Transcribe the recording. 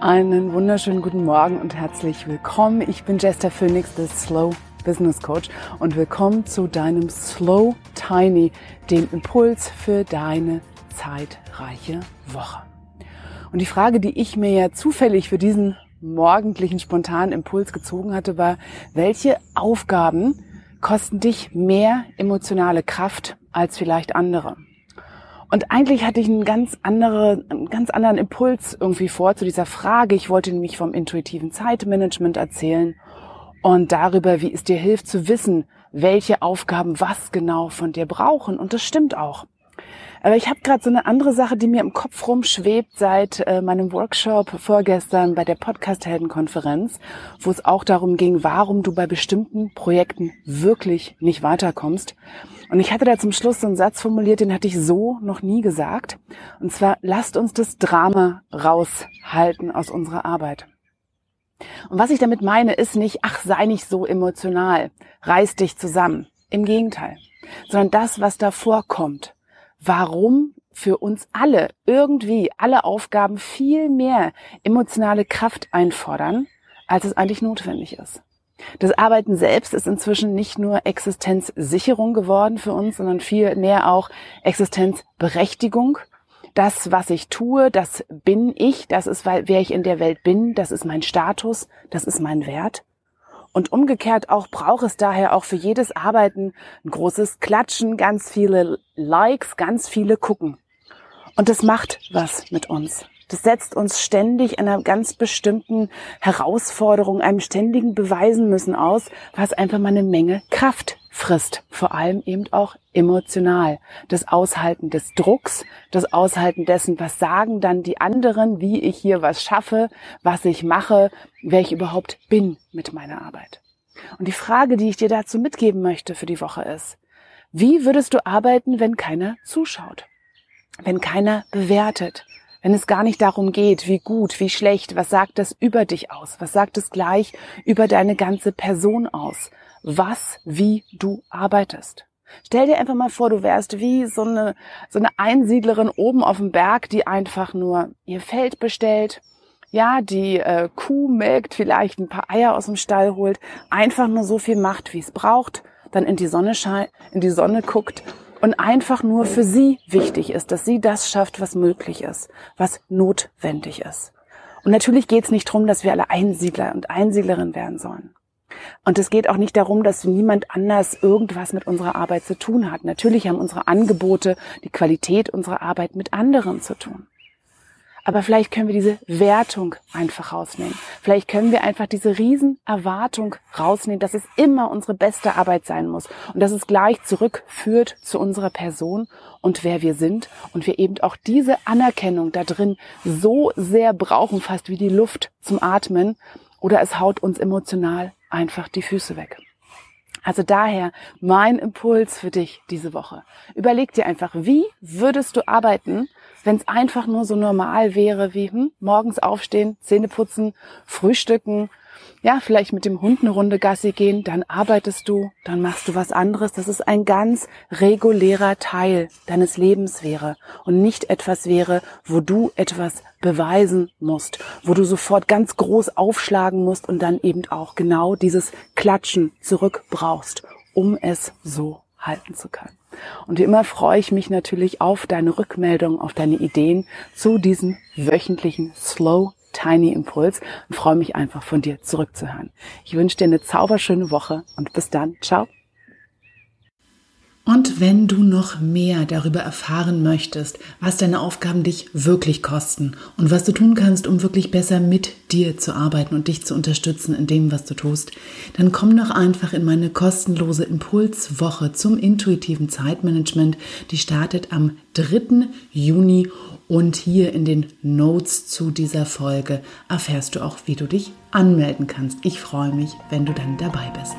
Einen wunderschönen guten Morgen und herzlich willkommen. Ich bin Jester Phoenix, der Slow Business Coach und willkommen zu deinem Slow Tiny, dem Impuls für deine zeitreiche Woche. Und die Frage, die ich mir ja zufällig für diesen morgendlichen spontanen Impuls gezogen hatte, war, welche Aufgaben kosten dich mehr emotionale Kraft als vielleicht andere? Und eigentlich hatte ich einen ganz, andere, einen ganz anderen Impuls irgendwie vor zu dieser Frage. Ich wollte nämlich vom intuitiven Zeitmanagement erzählen und darüber, wie es dir hilft zu wissen, welche Aufgaben was genau von dir brauchen. Und das stimmt auch. Aber ich habe gerade so eine andere Sache, die mir im Kopf rumschwebt seit äh, meinem Workshop vorgestern bei der Podcast-Helden-Konferenz, wo es auch darum ging, warum du bei bestimmten Projekten wirklich nicht weiterkommst. Und ich hatte da zum Schluss so einen Satz formuliert, den hatte ich so noch nie gesagt. Und zwar, lasst uns das Drama raushalten aus unserer Arbeit. Und was ich damit meine, ist nicht, ach, sei nicht so emotional, reiß dich zusammen. Im Gegenteil. Sondern das, was davor kommt warum für uns alle irgendwie alle Aufgaben viel mehr emotionale Kraft einfordern, als es eigentlich notwendig ist. Das Arbeiten selbst ist inzwischen nicht nur Existenzsicherung geworden für uns, sondern viel mehr auch Existenzberechtigung. Das, was ich tue, das bin ich, das ist, wer ich in der Welt bin, das ist mein Status, das ist mein Wert. Und umgekehrt auch braucht es daher auch für jedes Arbeiten ein großes Klatschen, ganz viele Likes, ganz viele Gucken. Und das macht was mit uns. Das setzt uns ständig einer ganz bestimmten Herausforderung, einem ständigen Beweisen müssen aus, was einfach mal eine Menge Kraft frisst. Vor allem eben auch emotional. Das Aushalten des Drucks, das Aushalten dessen, was sagen dann die anderen, wie ich hier was schaffe, was ich mache, wer ich überhaupt bin mit meiner Arbeit. Und die Frage, die ich dir dazu mitgeben möchte für die Woche ist, wie würdest du arbeiten, wenn keiner zuschaut? Wenn keiner bewertet? Wenn es gar nicht darum geht, wie gut, wie schlecht, was sagt das über dich aus, was sagt es gleich über deine ganze Person aus, was, wie du arbeitest. Stell dir einfach mal vor, du wärst wie so eine, so eine Einsiedlerin oben auf dem Berg, die einfach nur ihr Feld bestellt, ja, die äh, Kuh melkt, vielleicht ein paar Eier aus dem Stall holt, einfach nur so viel macht, wie es braucht, dann in die Sonne scheint, in die Sonne guckt und einfach nur für sie wichtig ist, dass sie das schafft, was möglich ist, was notwendig ist. Und natürlich geht es nicht darum, dass wir alle Einsiedler und Einsiedlerinnen werden sollen. Und es geht auch nicht darum, dass niemand anders irgendwas mit unserer Arbeit zu tun hat. Natürlich haben unsere Angebote, die Qualität unserer Arbeit mit anderen zu tun. Aber vielleicht können wir diese Wertung einfach rausnehmen. Vielleicht können wir einfach diese Riesenerwartung rausnehmen, dass es immer unsere beste Arbeit sein muss und dass es gleich zurückführt zu unserer Person und wer wir sind und wir eben auch diese Anerkennung da drin so sehr brauchen, fast wie die Luft zum Atmen oder es haut uns emotional einfach die Füße weg. Also daher mein Impuls für dich diese Woche. Überleg dir einfach, wie würdest du arbeiten, wenn es einfach nur so normal wäre wie hm, morgens aufstehen, Zähne putzen, frühstücken, ja, vielleicht mit dem Hund eine Runde Gassi gehen, dann arbeitest du, dann machst du was anderes. Das ist ein ganz regulärer Teil deines Lebens wäre und nicht etwas wäre, wo du etwas beweisen musst, wo du sofort ganz groß aufschlagen musst und dann eben auch genau dieses Klatschen zurück brauchst, um es so halten zu können. Und wie immer freue ich mich natürlich auf deine Rückmeldung, auf deine Ideen zu diesem wöchentlichen Slow Tiny Impuls und freue mich einfach von dir zurückzuhören. Ich wünsche dir eine zauberschöne Woche und bis dann. Ciao. Und wenn du noch mehr darüber erfahren möchtest, was deine Aufgaben dich wirklich kosten und was du tun kannst, um wirklich besser mit dir zu arbeiten und dich zu unterstützen in dem, was du tust, dann komm doch einfach in meine kostenlose Impulswoche zum intuitiven Zeitmanagement. Die startet am 3. Juni und hier in den Notes zu dieser Folge erfährst du auch, wie du dich anmelden kannst. Ich freue mich, wenn du dann dabei bist.